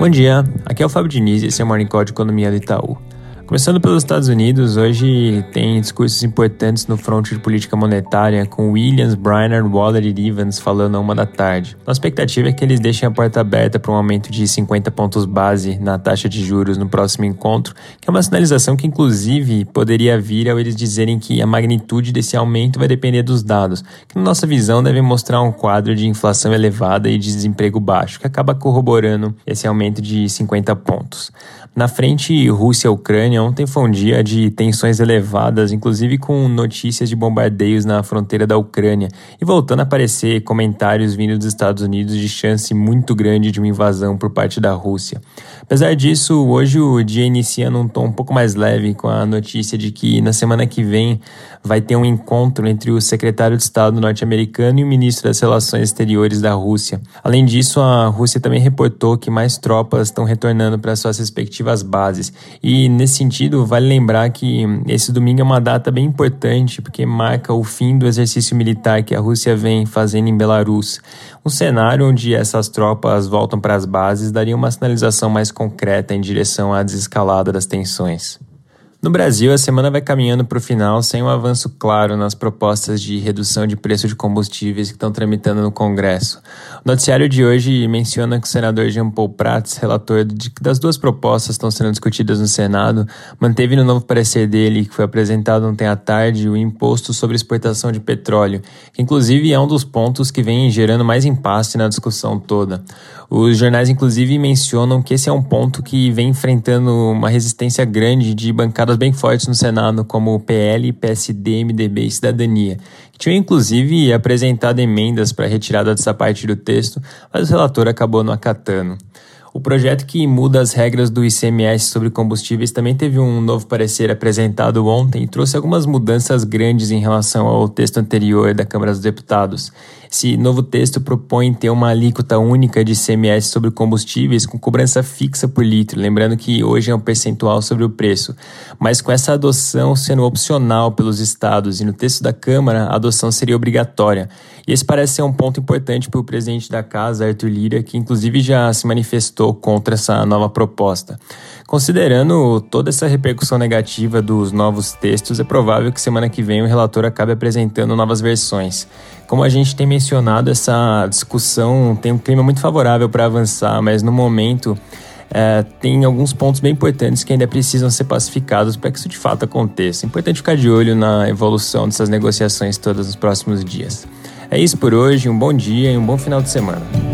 Bom dia, aqui é o Fábio Diniz e esse é o Morning Call de Economia do Itaú. Começando pelos Estados Unidos, hoje tem discursos importantes no fronte de política monetária, com Williams, Briner, Waller e Evans falando a uma da tarde. A expectativa é que eles deixem a porta aberta para um aumento de 50 pontos base na taxa de juros no próximo encontro, que é uma sinalização que, inclusive, poderia vir ao eles dizerem que a magnitude desse aumento vai depender dos dados, que, na nossa visão, devem mostrar um quadro de inflação elevada e de desemprego baixo, que acaba corroborando esse aumento de 50 pontos. Na frente Rússia-Ucrânia, ontem foi um dia de tensões elevadas, inclusive com notícias de bombardeios na fronteira da Ucrânia, e voltando a aparecer comentários vindo dos Estados Unidos de chance muito grande de uma invasão por parte da Rússia. Apesar disso, hoje o dia inicia num tom um pouco mais leve, com a notícia de que na semana que vem vai ter um encontro entre o secretário de Estado norte-americano e o ministro das Relações Exteriores da Rússia. Além disso, a Rússia também reportou que mais tropas estão retornando para suas respectivas bases. E nesse sentido, vale lembrar que esse domingo é uma data bem importante, porque marca o fim do exercício militar que a Rússia vem fazendo em Belarus. Um cenário onde essas tropas voltam para as bases daria uma sinalização mais concreta em direção à desescalada das tensões. No Brasil, a semana vai caminhando para o final sem um avanço claro nas propostas de redução de preço de combustíveis que estão tramitando no Congresso. O noticiário de hoje menciona que o senador Jean Paul Prats, relator de que das duas propostas estão sendo discutidas no Senado, manteve no novo parecer dele, que foi apresentado ontem à tarde, o imposto sobre exportação de petróleo, que inclusive é um dos pontos que vem gerando mais impasse na discussão toda. Os jornais, inclusive, mencionam que esse é um ponto que vem enfrentando uma resistência grande de bancadas bem fortes no Senado, como o PL, PSD, MDB e Cidadania, que tinham inclusive apresentado emendas para retirada dessa parte do texto, mas o relator acabou não acatando. O projeto que muda as regras do ICMS sobre combustíveis também teve um novo parecer apresentado ontem e trouxe algumas mudanças grandes em relação ao texto anterior da Câmara dos Deputados. Esse novo texto propõe ter uma alíquota única de ICMS sobre combustíveis com cobrança fixa por litro, lembrando que hoje é um percentual sobre o preço, mas com essa adoção sendo opcional pelos estados e no texto da Câmara a adoção seria obrigatória. E esse parece ser um ponto importante para o presidente da casa, Arthur Lira, que inclusive já se manifestou contra essa nova proposta. Considerando toda essa repercussão negativa dos novos textos, é provável que semana que vem o relator acabe apresentando novas versões. Como a gente tem mencionado, essa discussão tem um clima muito favorável para avançar, mas no momento é, tem alguns pontos bem importantes que ainda precisam ser pacificados para que isso de fato aconteça. É importante ficar de olho na evolução dessas negociações todas nos próximos dias. É isso por hoje, um bom dia e um bom final de semana.